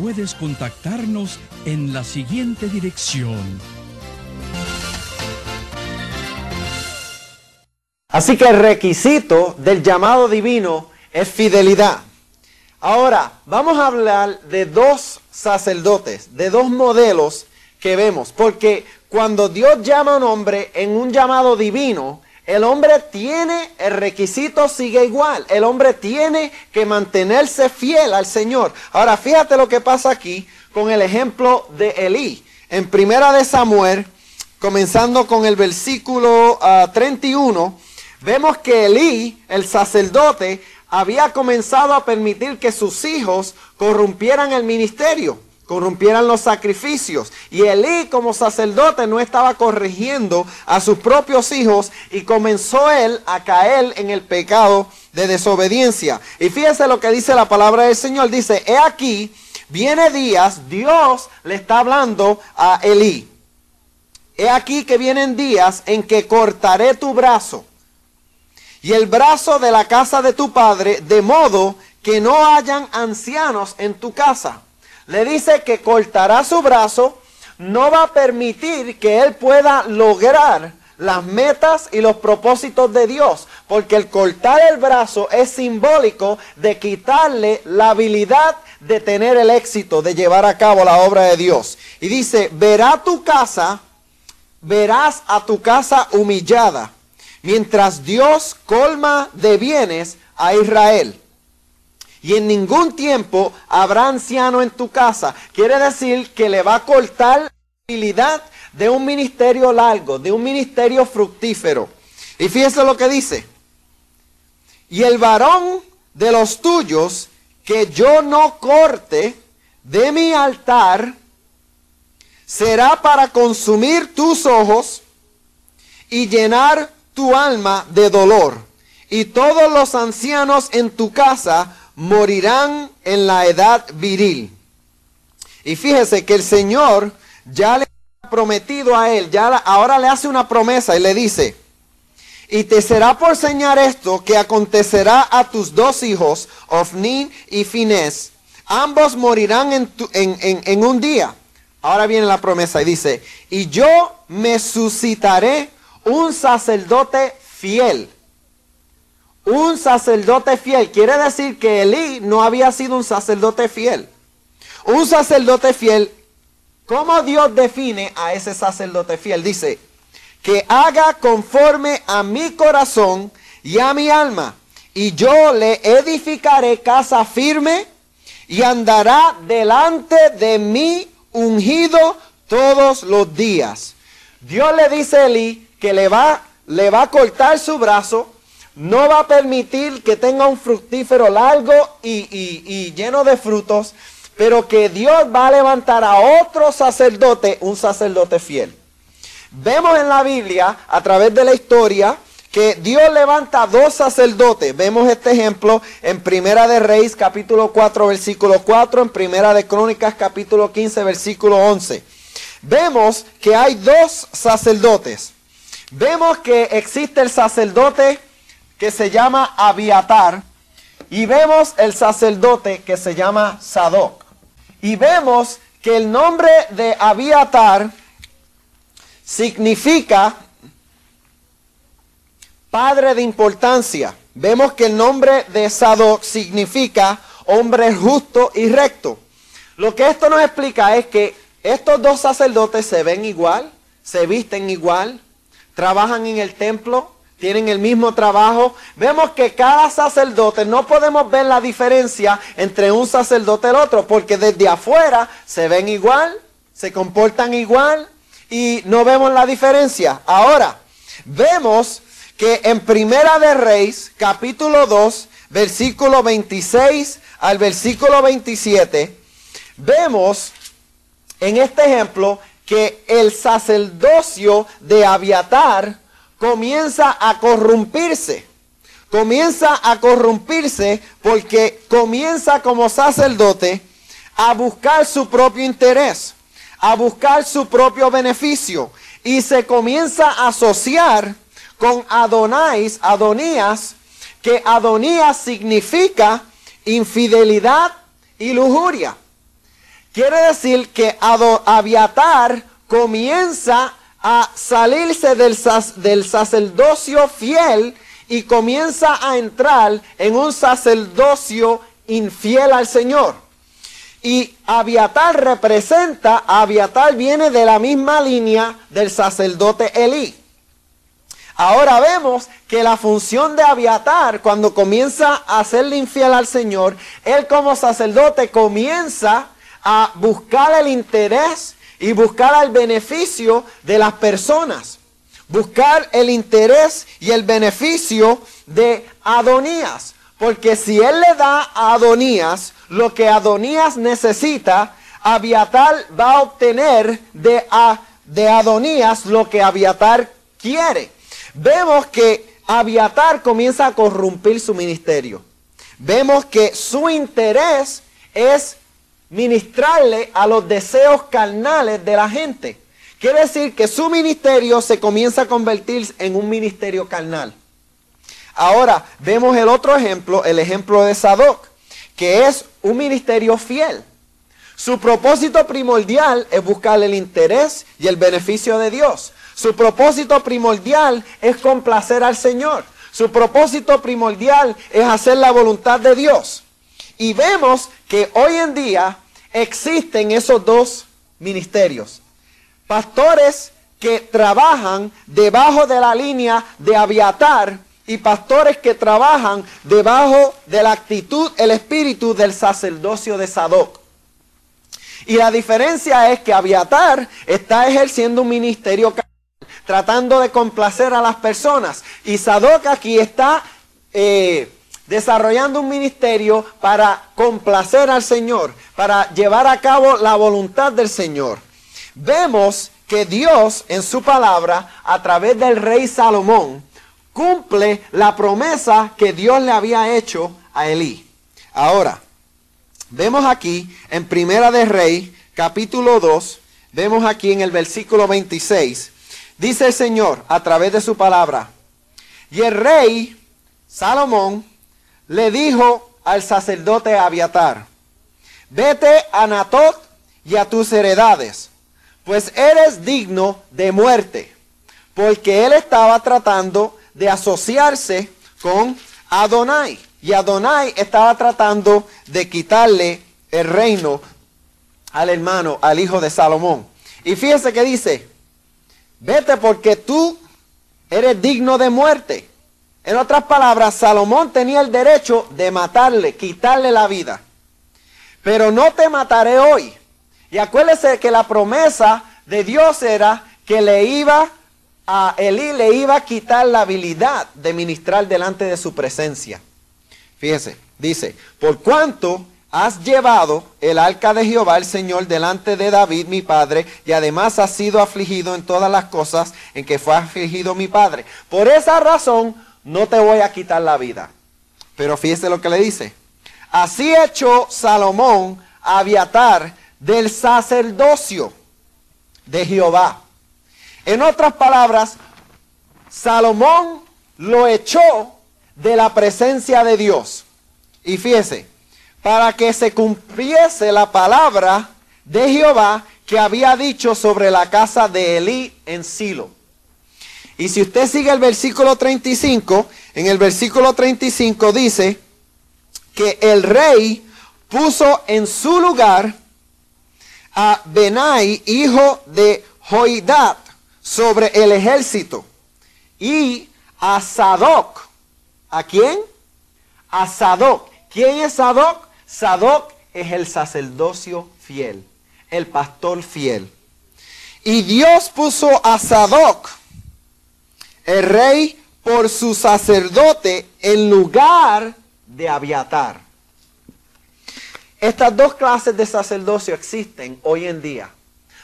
puedes contactarnos en la siguiente dirección. Así que el requisito del llamado divino es fidelidad. Ahora, vamos a hablar de dos sacerdotes, de dos modelos que vemos, porque cuando Dios llama a un hombre en un llamado divino, el hombre tiene, el requisito sigue igual. El hombre tiene que mantenerse fiel al Señor. Ahora, fíjate lo que pasa aquí con el ejemplo de Elí. En primera de Samuel, comenzando con el versículo 31, ah, vemos que Elí, el sacerdote, había comenzado a permitir que sus hijos corrompieran el ministerio corrompieran los sacrificios. Y Elí como sacerdote no estaba corrigiendo a sus propios hijos y comenzó él a caer en el pecado de desobediencia. Y fíjese lo que dice la palabra del Señor. Dice, he aquí, viene días, Dios le está hablando a Elí. He aquí que vienen días en que cortaré tu brazo y el brazo de la casa de tu padre, de modo que no hayan ancianos en tu casa le dice que cortará su brazo, no va a permitir que él pueda lograr las metas y los propósitos de Dios, porque el cortar el brazo es simbólico de quitarle la habilidad de tener el éxito, de llevar a cabo la obra de Dios. Y dice, verá tu casa, verás a tu casa humillada, mientras Dios colma de bienes a Israel y en ningún tiempo habrá anciano en tu casa. Quiere decir que le va a cortar la habilidad de un ministerio largo, de un ministerio fructífero. Y fíjense lo que dice. Y el varón de los tuyos que yo no corte de mi altar será para consumir tus ojos y llenar tu alma de dolor. Y todos los ancianos en tu casa morirán en la edad viril. Y fíjese que el Señor ya le ha prometido a él, ya ahora le hace una promesa y le dice, y te será por señar esto que acontecerá a tus dos hijos, Ofnin y Finés. Ambos morirán en, en un día. Ahora viene la promesa y dice, y yo me suscitaré un sacerdote fiel un sacerdote fiel. Quiere decir que Elí no había sido un sacerdote fiel. Un sacerdote fiel, ¿cómo Dios define a ese sacerdote fiel? Dice, que haga conforme a mi corazón y a mi alma, y yo le edificaré casa firme y andará delante de mí ungido todos los días. Dios le dice a Elí que le va, le va a cortar su brazo, no va a permitir que tenga un fructífero largo y, lleno de frutos, pero que Dios va a levantar a otro sacerdote, un sacerdote fiel. Vemos en la Biblia, a través de la historia, que Dios levanta dos sacerdotes. Vemos este ejemplo en Primera de Reyes capítulo 4 versículo 4, en Primera de Crónicas capítulo 15 versículo 11. Vemos que hay dos sacerdotes. Vemos que existe el sacerdote que se llama Abiatar y vemos el sacerdote que se llama Sadoc. Y vemos que el nombre de Abiatar significa padre de importancia. Vemos que el nombre de Sadoc significa hombre justo y recto. Lo que esto nos explica es que estos dos sacerdotes se ven igual, se visten igual, trabajan en el templo, tienen el mismo trabajo. Vemos que cada sacerdote, no podemos ver la diferencia entre un sacerdote y el otro, porque desde afuera se ven igual, se comportan igual y no vemos la diferencia. Ahora, vemos que en Primera de Reyes, capítulo 2, versículo 26 al versículo 27, vemos en este ejemplo que el sacerdocio de Abiatar comienza a corrompirse. Comienza a corrompirse porque comienza como sacerdote a buscar su propio interés, a buscar su propio beneficio y se comienza a asociar con Adonais, Adonías, que Adonías significa infidelidad y lujuria. Quiere decir que Abiatar comienza a salirse del, del sacerdocio fiel y comienza a entrar en un sacerdocio infiel al Señor. Y Abiatar representa, Abiatar viene de la misma línea del sacerdote Elí. Ahora vemos que la función de Abiatar, cuando comienza a hacerle infiel al Señor, él como sacerdote comienza a buscar el interés y buscar el beneficio de las personas. Buscar el interés y el beneficio de Adonías. Porque si él le da a Adonías lo que Adonías necesita, Abiatar va a obtener de, de Adonías lo que Abiatar quiere vemos que Abiatar comienza a corrompir su ministerio. Vemos que su interés es ministrarle a los deseos carnales de la gente. Quiere decir que su ministerio se comienza a convertir en un ministerio carnal. Ahora vemos el otro ejemplo, el ejemplo de Sadoc, que es un ministerio fiel. Su propósito primordial es buscar el interés y el beneficio de Dios. Su propósito primordial es complacer al Señor. Su propósito primordial es hacer la voluntad de Dios. Y vemos que hoy en día existen esos dos ministerios. Pastores que trabajan debajo de la línea de aviatar y pastores que trabajan debajo de la actitud, el espíritu del sacerdocio de Sadoc. Y la diferencia es que Aviatar está ejerciendo un ministerio tratando de complacer a las personas. Y Sadoc aquí está eh, desarrollando un ministerio para complacer al Señor, para llevar a cabo la voluntad del Señor. Vemos que Dios en su palabra, a través del rey Salomón, cumple la promesa que Dios le había hecho a Elí. Ahora, vemos aquí en Primera de Rey, capítulo 2, vemos aquí en el versículo 26, Dice el Señor a través de su palabra. Y el rey Salomón le dijo al sacerdote Abiatar, vete a Natot y a tus heredades, pues eres digno de muerte, porque él estaba tratando de asociarse con Adonai. Y Adonai estaba tratando de quitarle el reino al hermano, al hijo de Salomón. Y fíjense que dice, Vete porque tú eres digno de muerte. En otras palabras, Salomón tenía el derecho de matarle, quitarle la vida. Pero no te mataré hoy. Y acuérdese que la promesa de Dios era que le iba a Elí le iba a quitar la habilidad de ministrar delante de su presencia. Fíjese, dice, por cuanto has llevado el arca de Jehová el Señor delante de David mi padre, y además has sido afligido en todas las cosas en que fue afligido mi padre. Por esa razón no te voy a quitar la vida. Pero fíjese lo que le dice. Así echó Salomón a Abiatar del sacerdocio de Jehová. En otras palabras, Salomón lo echó de la presencia de Dios. Y fíjese, para que se cumpliese la palabra de Jehová que había dicho sobre la casa de Elí en Silo. Y si usted sigue el versículo 35, en el versículo 35 dice que el rey puso en su lugar a Benai, hijo de Joidat, sobre el ejército, y a Sadoc. ¿A quién? A Sadoc. ¿Quién es Sadoc? Sadoc es el sacerdocio fiel, el pastor fiel. Y Dios puso a Sadoc, el rey, por su sacerdote en lugar de Abiatar. Estas dos clases de sacerdocio existen hoy en día.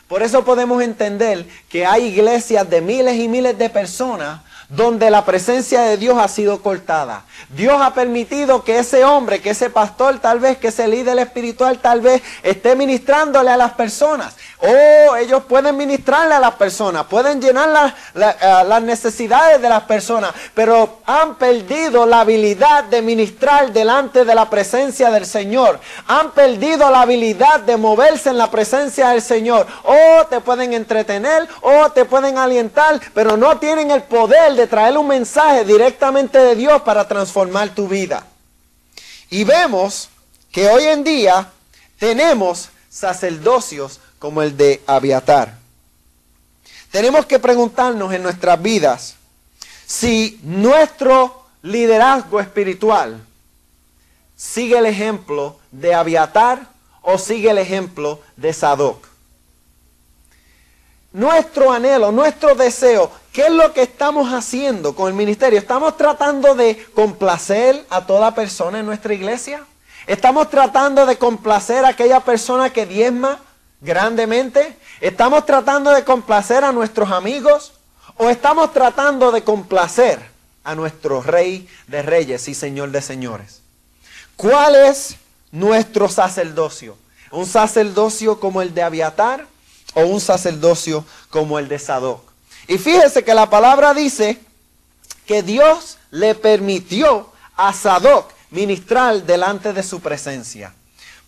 Por eso podemos entender que hay iglesias de miles y miles de personas donde la presencia de Dios ha sido cortada. Dios ha permitido que ese hombre, que ese pastor, tal vez, que ese líder espiritual, tal vez, esté ministrándole a las personas. Oh, ellos pueden ministrarle a las personas, pueden llenar eh, las necesidades de las personas, pero han perdido la habilidad de ministrar delante de la presencia del Señor. Han perdido la habilidad de moverse en la presencia del Señor. Oh, te pueden entretener, oh, te pueden alientar, pero no tienen el poder de traer un mensaje directamente de Dios para transformar tu vida. Y vemos que hoy en día tenemos sacerdocios como el de Abiatar. Tenemos que preguntarnos en nuestras vidas si nuestro liderazgo espiritual sigue el ejemplo de Abiatar o sigue el ejemplo de Sadoc. Nuestro anhelo, nuestro deseo, ¿qué es lo que estamos haciendo con el ministerio? ¿Estamos tratando de complacer a toda persona en nuestra iglesia? ¿Estamos tratando de complacer a aquella persona que diezma? Grandemente? ¿Estamos tratando de complacer a nuestros amigos o estamos tratando de complacer a nuestro Rey de Reyes y Señor de Señores? ¿Cuál es nuestro sacerdocio? ¿Un sacerdocio como el de Abiatar o un sacerdocio como el de Sadoc? Y fíjese que la palabra dice que Dios le permitió a Sadoc ministrar delante de su presencia.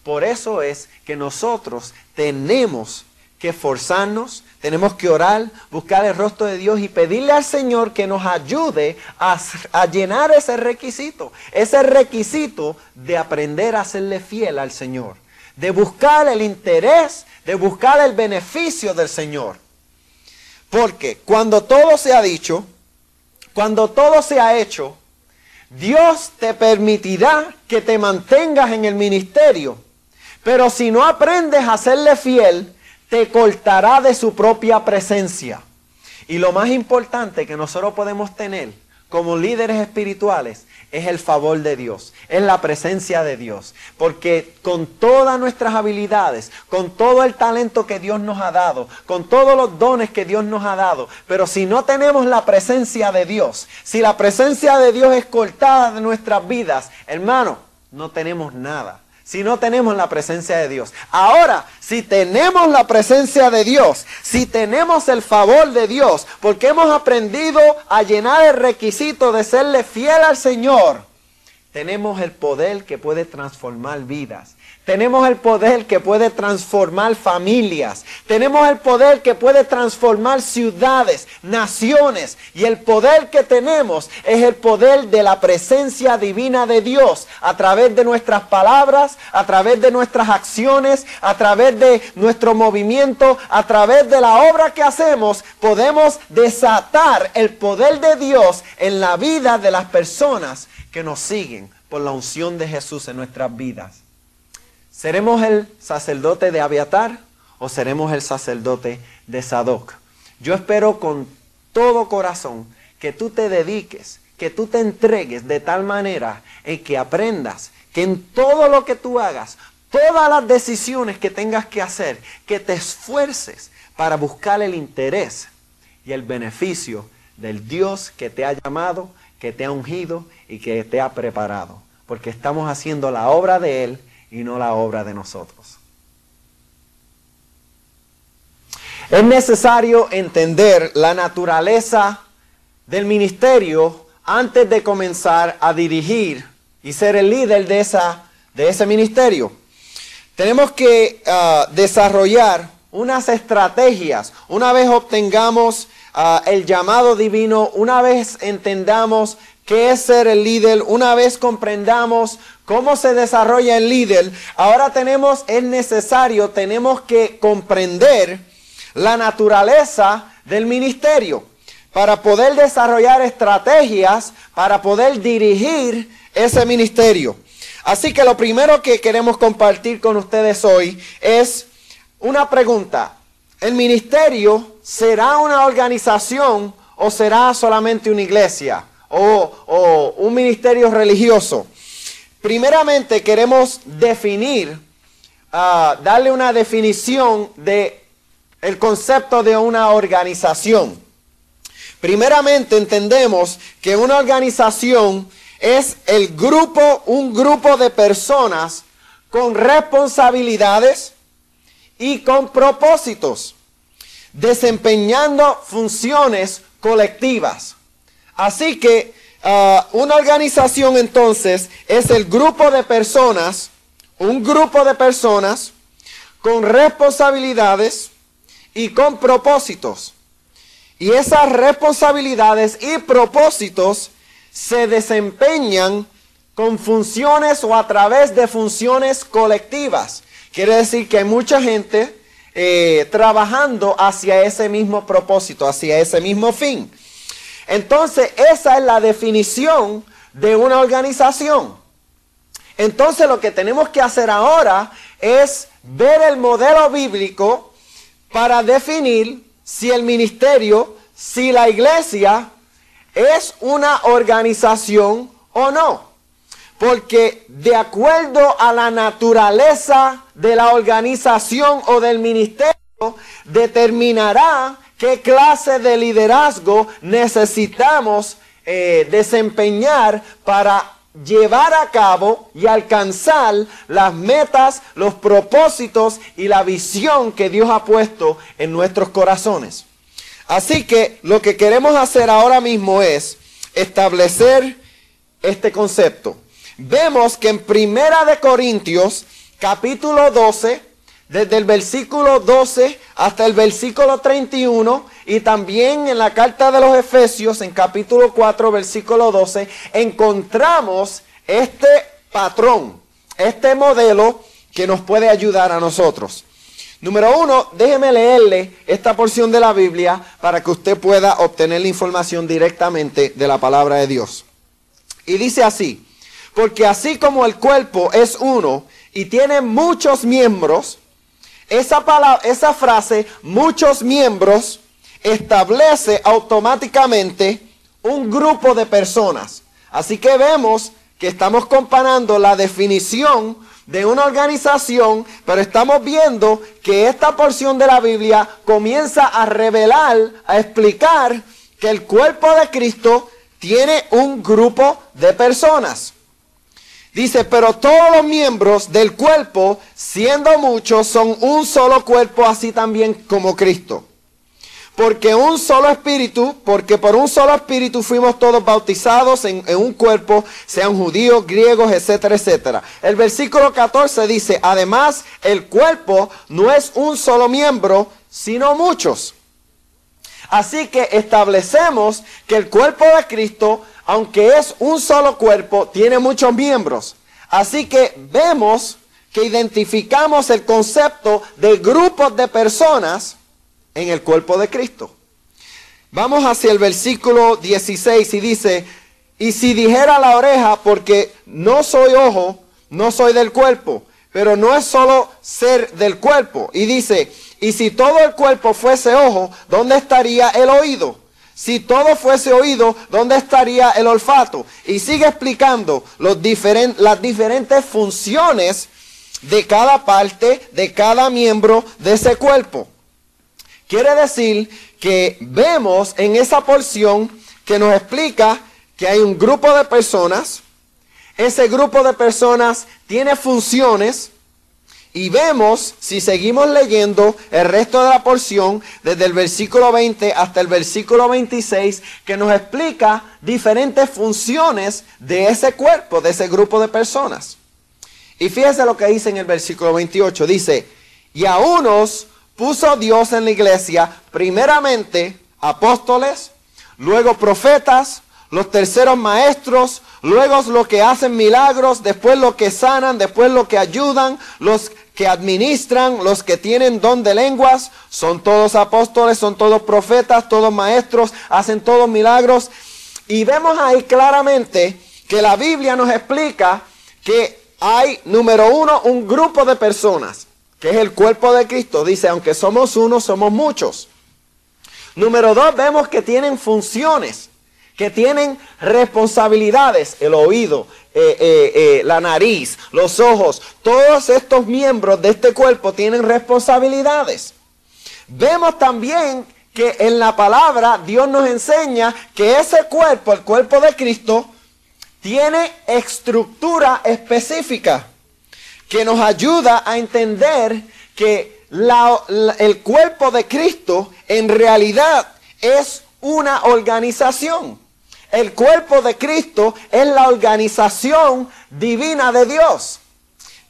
Por eso es que nosotros tenemos que esforzarnos, tenemos que orar, buscar el rostro de Dios y pedirle al Señor que nos ayude a, llenar ese requisito, ese requisito de aprender a serle fiel al Señor, de buscar el interés, de buscar el beneficio del Señor. Porque cuando todo se ha dicho, cuando todo se ha hecho, Dios te permitirá que te mantengas en el ministerio pero si no aprendes a serle fiel, te cortará de su propia presencia. Y lo más importante que nosotros podemos tener como líderes espirituales es el favor de Dios, es la presencia de Dios. Porque con todas nuestras habilidades, con todo el talento que Dios nos ha dado, con todos los dones que Dios nos ha dado, pero si no tenemos la presencia de Dios, si la presencia de Dios es cortada de nuestras vidas, hermano, no tenemos nada si no tenemos la presencia de Dios. Ahora, si tenemos la presencia de Dios, si tenemos el favor de Dios, porque hemos aprendido a llenar el requisito de serle fiel al Señor, tenemos el poder que puede transformar vidas. Tenemos el poder que puede transformar familias. Tenemos el poder que puede transformar ciudades, naciones. Y el poder que tenemos es el poder de la presencia divina de Dios a través de nuestras palabras, a través de nuestras acciones, a través de nuestro movimiento, a través de la obra que hacemos. Podemos desatar el poder de Dios en la vida de las personas que nos siguen por la unción de Jesús en nuestras vidas. ¿Seremos el sacerdote de Abiatar o seremos el sacerdote de Sadoc? Yo espero con todo corazón que tú te dediques, que tú te entregues de tal manera en que aprendas que en todo lo que tú hagas, todas las decisiones que tengas que hacer, que te esfuerces para buscar el interés y el beneficio del Dios que te ha llamado, que te ha ungido y que te ha preparado. Porque estamos haciendo la obra de Él y no la obra de nosotros. Es necesario entender la naturaleza del ministerio antes de comenzar a dirigir y ser el líder de, esa, de ese ministerio. Tenemos que ah, desarrollar unas estrategias. Una vez obtengamos ah, el llamado divino, una vez entendamos qué es ser el líder, una vez comprendamos cómo se desarrolla el líder, ahora tenemos, es necesario, tenemos que comprender la naturaleza del ministerio. para poder desarrollar estrategias, para poder dirigir ese ministerio. Así que lo primero que queremos compartir con ustedes hoy es una pregunta. ¿El ministerio será una organización o será solamente una iglesia o, un ministerio religioso? Primeramente queremos definir, ah, darle una definición de el concepto de una organización. Primeramente entendemos que una organización es el grupo, un grupo de personas con responsabilidades y con propósitos, desempeñando funciones colectivas. Así que ah, una organización entonces es el grupo de personas, un grupo de personas con responsabilidades y con propósitos. Y esas responsabilidades y propósitos se desempeñan con funciones o a través de funciones colectivas. Quiere decir que hay mucha gente eh, trabajando hacia ese mismo propósito, hacia ese mismo fin. Entonces, esa es la definición de una organización. Entonces, lo que tenemos que hacer ahora es ver el modelo bíblico para definir si el ministerio, si la iglesia es una organización o no. Porque de acuerdo a la naturaleza de la organización o del ministerio, determinará qué clase de liderazgo necesitamos eh, desempeñar para llevar a cabo y alcanzar las metas, los propósitos y la visión que Dios ha puesto en nuestros corazones. Así que lo que queremos hacer ahora mismo es establecer este concepto. Vemos que en Primera de Corintios, capítulo 12, desde el versículo 12 hasta el versículo 31 y también en la carta de los Efesios en capítulo 4 versículo 12 encontramos este patrón, este modelo que nos puede ayudar a nosotros. Número uno, déjeme leerle esta porción de la Biblia para que usted pueda obtener la información directamente de la palabra de Dios. Y dice así, porque así como el cuerpo es uno y tiene muchos miembros, esa, frase, muchos miembros, establece automáticamente un grupo de personas. Así que vemos que estamos comparando la definición de una organización, pero estamos viendo que esta porción de la Biblia comienza a revelar, a explicar que el cuerpo de Cristo tiene un grupo de personas. Dice, pero todos los miembros del cuerpo, siendo muchos, son un solo cuerpo, así también como Cristo. Porque un solo espíritu, porque por un solo espíritu fuimos todos bautizados en, un cuerpo, sean judíos, griegos, etcétera, etcétera. El versículo 14 dice, además el cuerpo no es un solo miembro, sino muchos. Así que establecemos que el cuerpo de Cristo, aunque es un solo cuerpo, tiene muchos miembros. Así que vemos que identificamos el concepto de grupos de personas en el cuerpo de Cristo. Vamos hacia el versículo 16 y dice, y si dijera la oreja, porque no soy ojo, no soy del cuerpo, pero no es solo ser del cuerpo. Y dice, y si todo el cuerpo fuese ojo, ¿dónde estaría el oído? Si todo fuese oído, ¿dónde estaría el olfato? Y sigue explicando las diferentes funciones de cada parte, de cada miembro de ese cuerpo. Quiere decir que vemos en esa porción que nos explica que hay un grupo de personas, ese grupo de personas tiene funciones y vemos, si seguimos leyendo el resto de la porción, desde el versículo 20 hasta el versículo 26, que nos explica diferentes funciones de ese cuerpo, de ese grupo de personas. Y fíjese lo que dice en el versículo 28, dice, y a unos puso Dios en la iglesia primeramente apóstoles, luego profetas, los terceros maestros, luego los que hacen milagros, después los que sanan, después los que ayudan, los que administran, los que tienen don de lenguas, son todos apóstoles, son todos profetas, todos maestros, hacen todos milagros. Y vemos ahí claramente que la Biblia nos explica que hay, número uno, un grupo de personas, que es el cuerpo de Cristo. Dice, aunque somos uno, somos muchos. Número dos, vemos que tienen funciones, que tienen responsabilidades, el oído, eh, eh, eh, la nariz, los ojos, todos estos miembros de este cuerpo tienen responsabilidades. Vemos también que en la palabra Dios nos enseña que ese cuerpo, el cuerpo de Cristo, tiene estructura específica que nos ayuda a entender que el cuerpo de Cristo en realidad es una organización. El cuerpo de Cristo es la organización divina de Dios.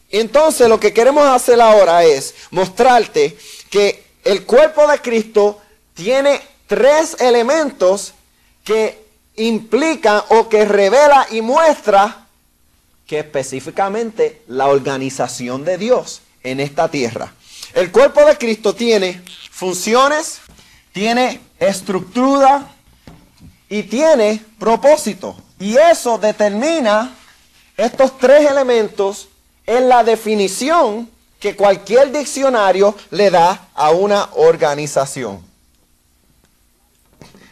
Entonces lo que queremos hacer ahora es mostrarte que el cuerpo de Cristo tiene tres elementos que implican o que revela y muestra que específicamente la organización de Dios en esta tierra. El cuerpo de Cristo tiene funciones, tiene estructura y tiene propósito. Y eso determina estos tres elementos en la definición que cualquier diccionario le da a una organización.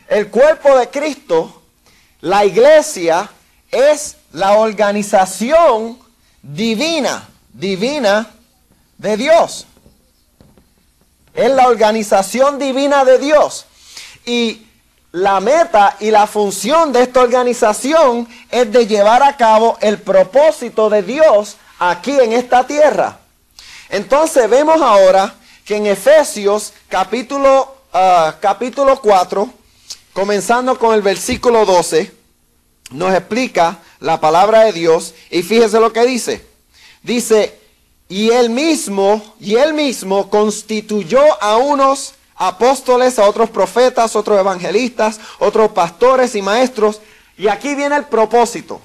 El cuerpo de Cristo, la iglesia, es la organización divina, divina de Dios. Es la organización divina de Dios. Y la meta y la función de esta organización es de llevar a cabo el propósito de Dios aquí en esta tierra. Entonces vemos ahora que en Efesios capítulo, ah, capítulo 4, comenzando con el versículo 12, nos explica la palabra de Dios y fíjese lo que dice. Dice, y él mismo, y él mismo constituyó a unos apóstoles, a otros profetas, otros evangelistas, otros pastores y maestros. Y aquí viene el propósito.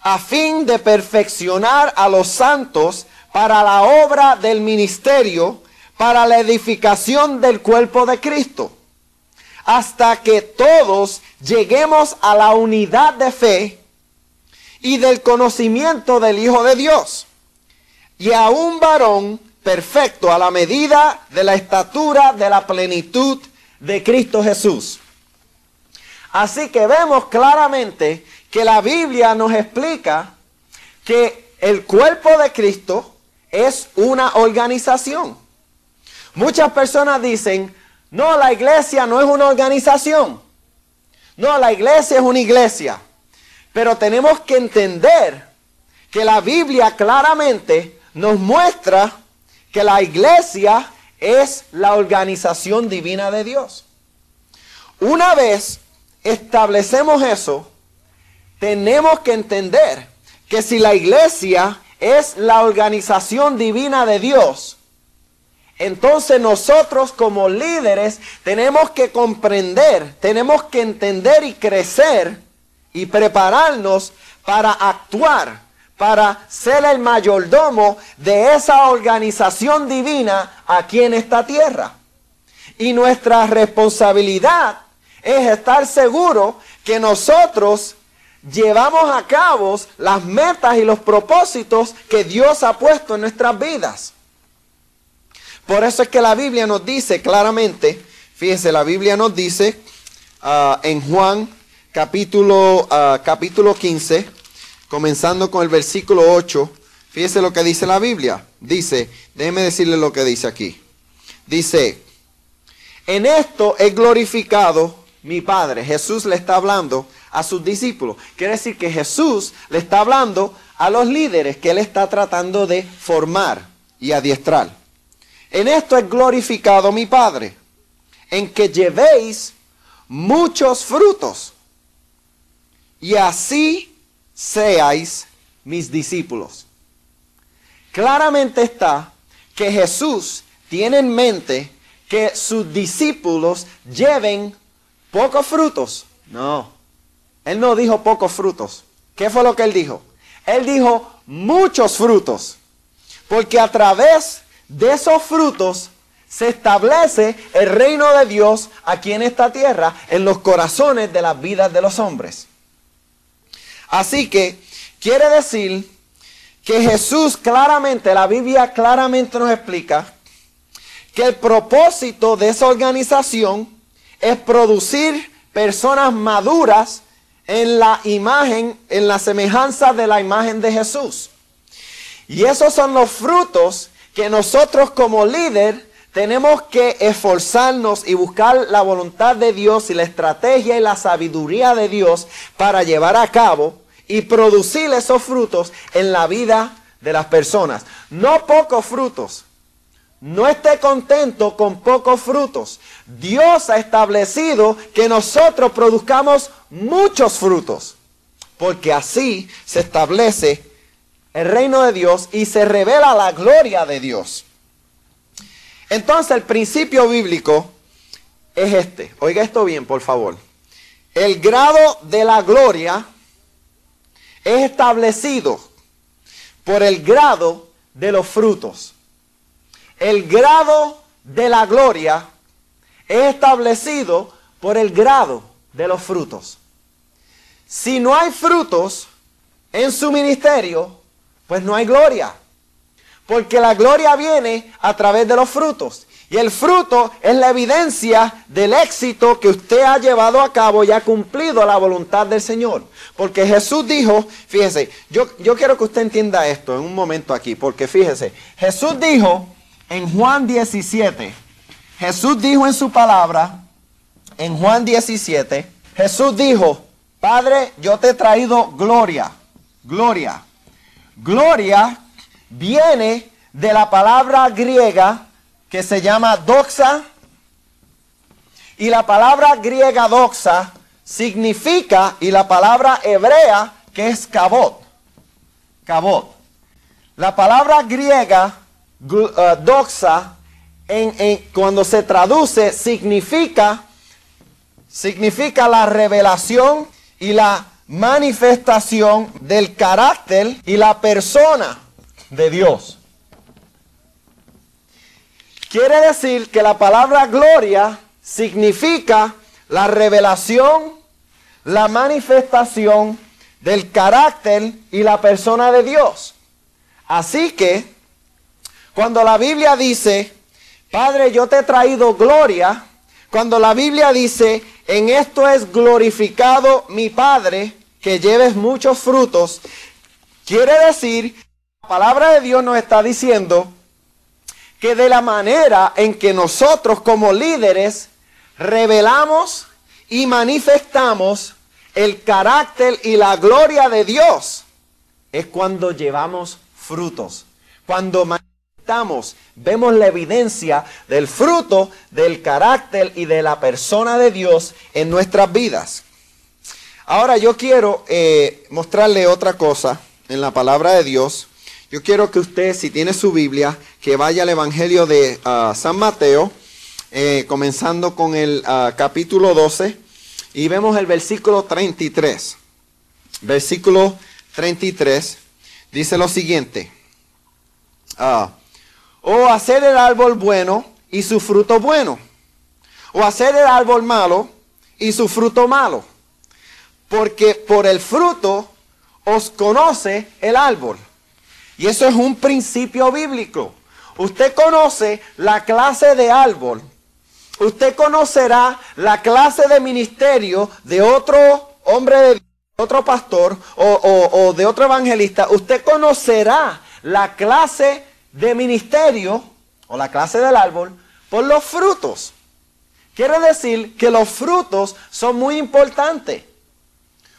A fin de perfeccionar a los santos para la obra del ministerio, para la edificación del cuerpo de Cristo. Hasta que todos lleguemos a la unidad de fe y del conocimiento del Hijo de Dios y a un varón perfecto a la medida de la estatura de la plenitud de Cristo Jesús. Así que vemos claramente que la Biblia nos explica que el cuerpo de Cristo es una organización. Muchas personas dicen, no, la iglesia no es una organización. No, la iglesia es una iglesia. Pero tenemos que entender que la Biblia claramente nos muestra que la iglesia es la organización divina de Dios. Una vez establecemos eso, tenemos que entender que si la iglesia es la organización divina de Dios, entonces nosotros como líderes tenemos que comprender, tenemos que entender y crecer y prepararnos para actuar para ser el mayordomo de esa organización divina aquí en esta tierra. Y nuestra responsabilidad es estar seguro que nosotros llevamos a cabo las metas y los propósitos que Dios ha puesto en nuestras vidas. Por eso es que la Biblia nos dice claramente, fíjense, la Biblia nos dice ah, en Juan capítulo, uh, capítulo 15, comenzando con el versículo 8, fíjese lo que dice la Biblia. Dice, déjeme decirle lo que dice aquí. Dice, en esto he glorificado mi Padre. Jesús le está hablando a sus discípulos. Quiere decir que Jesús le está hablando a los líderes que él está tratando de formar y adiestrar. En esto he glorificado mi Padre, en que llevéis muchos frutos y así seáis mis discípulos. Claramente está que Jesús tiene en mente que sus discípulos lleven pocos frutos. No, él no dijo pocos frutos. ¿Qué fue lo que él dijo? Él dijo muchos frutos. Porque a través de esos frutos se establece el reino de Dios aquí en esta tierra, en los corazones de las vidas de los hombres. Así que quiere decir que Jesús claramente, la Biblia claramente nos explica que el propósito de esa organización es producir personas maduras en la imagen, en la semejanza de la imagen de Jesús. Y esos son los frutos que nosotros como líder tenemos que esforzarnos y buscar la voluntad de Dios y la estrategia y la sabiduría de Dios para llevar a cabo y producir esos frutos en la vida de las personas. No pocos frutos. No esté contento con pocos frutos. Dios ha establecido que nosotros produzcamos muchos frutos. Porque así se establece el reino de Dios y se revela la gloria de Dios. Entonces el principio bíblico es este. Oiga esto bien, por favor. El grado de la gloria es establecido por el grado de los frutos. El grado de la gloria es establecido por el grado de los frutos. Si no hay frutos en su ministerio, pues no hay gloria. Porque la gloria viene a través de los frutos. Y el fruto es la evidencia del éxito que usted ha llevado a cabo y ha cumplido la voluntad del Señor. Porque Jesús dijo, fíjese, yo, yo quiero que usted entienda esto en un momento aquí, porque fíjese, Jesús dijo en Juan 17, Jesús dijo en su palabra, en Juan 17, Jesús dijo, Padre, yo te he traído gloria, gloria. Gloria viene de la palabra griega que se llama doxa. Y la palabra griega doxa significa, y la palabra hebrea que es cabot. Cabot. La palabra griega uh, doxa, cuando se traduce, significa, significa la revelación y la manifestación del carácter y la persona de Dios. Quiere decir que la palabra gloria significa la revelación, la manifestación del carácter y la persona de Dios. Así que, cuando la Biblia dice, Padre, yo te he traído gloria, cuando la Biblia dice, en esto es glorificado mi Padre, que lleves muchos frutos, quiere decir palabra de Dios nos está diciendo que de la manera en que nosotros como líderes revelamos y manifestamos el carácter y la gloria de Dios, es cuando llevamos frutos. Cuando manifestamos, vemos la evidencia del fruto, del carácter y de la persona de Dios en nuestras vidas. Ahora yo quiero eh, mostrarle otra cosa en la palabra de Dios yo quiero que usted, si tiene su Biblia, que vaya al Evangelio de ah, San Mateo, eh, comenzando con el ah, capítulo 12, y vemos el versículo 33. Versículo 33 dice lo siguiente. Ah, o hacer el árbol bueno y su fruto bueno. O hacer el árbol malo y su fruto malo. Porque por el fruto os conoce el árbol. Y eso es un principio bíblico. Usted conoce la clase de árbol. Usted conocerá la clase de ministerio de otro hombre de otro pastor o, o de otro evangelista. Usted conocerá la clase de ministerio o la clase del árbol por los frutos. Quiere decir que los frutos son muy importantes.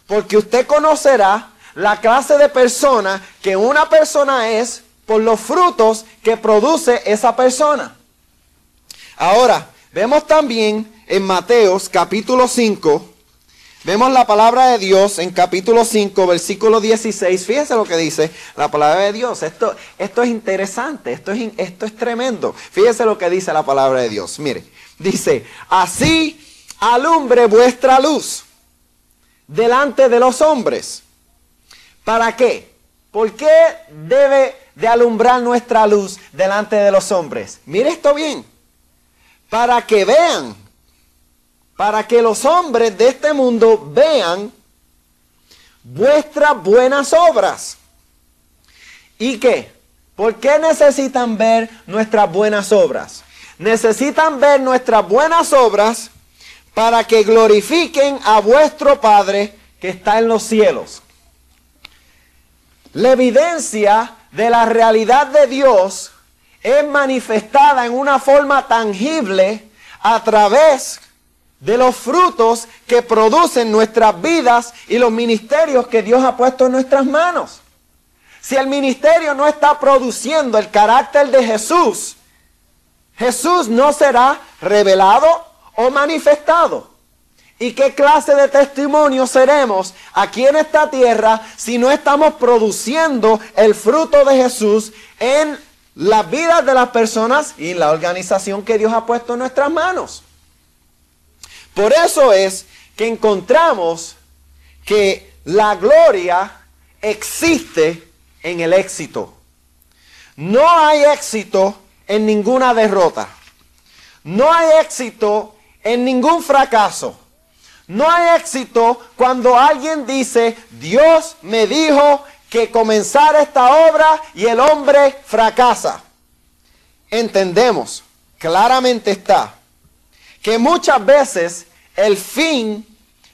Porque usted conocerá la clase de persona que una persona es por los frutos que produce esa persona. Ahora, vemos también en Mateos capítulo 5, vemos la palabra de Dios en capítulo 5, versículo 16. Fíjese lo que dice la palabra de Dios. Esto, esto es interesante, esto es, esto es tremendo. Fíjese lo que dice la palabra de Dios. Mire, dice, así alumbre vuestra luz delante de los hombres ¿Para qué? ¿Por qué debe de alumbrar nuestra luz delante de los hombres. Mire esto bien. Para que vean, para que los hombres de este mundo vean vuestras buenas obras. ¿Y qué? ¿Por qué necesitan ver nuestras buenas obras? Necesitan ver nuestras buenas obras para que glorifiquen a vuestro Padre que está en los cielos. La evidencia de la realidad de Dios es manifestada en una forma tangible a través de los frutos que producen nuestras vidas y los ministerios que Dios ha puesto en nuestras manos. Si el ministerio no está produciendo el carácter de Jesús, Jesús no será revelado o manifestado. ¿Y qué clase de testimonio seremos aquí en esta tierra si no estamos produciendo el fruto de Jesús en las vidas de las personas y la organización que Dios ha puesto en nuestras manos? Por eso es que encontramos que la gloria existe en el éxito. No hay éxito en ninguna derrota. No hay éxito en ningún fracaso. No hay éxito cuando alguien dice, Dios me dijo que comenzara esta obra y el hombre fracasa. Entendemos, claramente está, que muchas veces el fin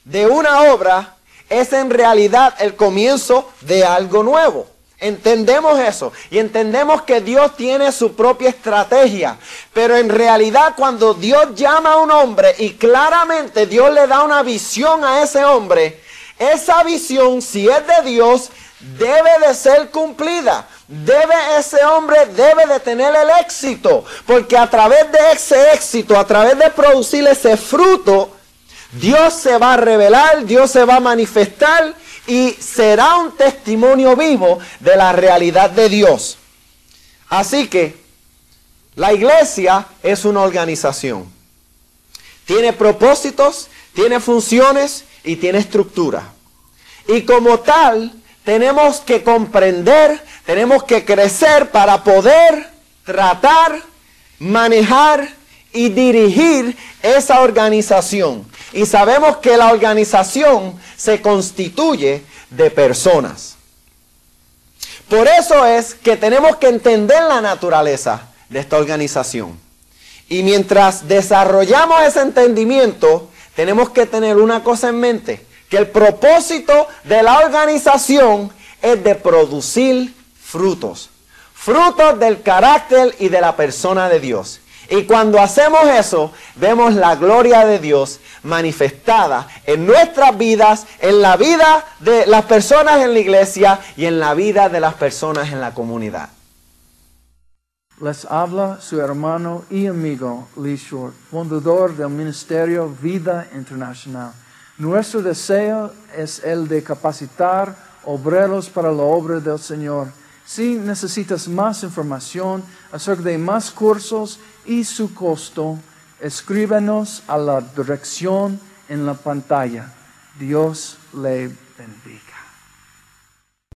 de una obra es en realidad el comienzo de algo nuevo. Entendemos eso y entendemos que Dios tiene su propia estrategia. Pero en realidad cuando Dios llama a un hombre y claramente Dios le da una visión a ese hombre, esa visión, si es de Dios, debe de ser cumplida. Debe ese hombre debe de tener el éxito, porque a través de ese éxito, a través de producir ese fruto, Dios se va a revelar, Dios se va a manifestar y será un testimonio vivo de la realidad de Dios. Así que la iglesia es una organización. Tiene propósitos, tiene funciones y tiene estructura. Y como tal, tenemos que comprender, tenemos que crecer para poder tratar, manejar y dirigir esa organización. Y sabemos que la organización se constituye de personas. Por eso es que tenemos que entender la naturaleza de esta organización. Y mientras desarrollamos ese entendimiento, tenemos que tener una cosa en mente, que el propósito de la organización es de producir frutos, frutos del carácter y de la persona de Dios. Y cuando hacemos eso, vemos la gloria de Dios manifestada en nuestras vidas, en la vida de las personas en la iglesia y en la vida de las personas en la comunidad. Les habla su hermano y amigo Lee Short, fundador del Ministerio Vida Internacional. Nuestro deseo es el de capacitar obreros para la obra del Señor. Si necesitas más información acerca de más cursos y su costo, escríbenos a la dirección en la pantalla. Dios le bendiga.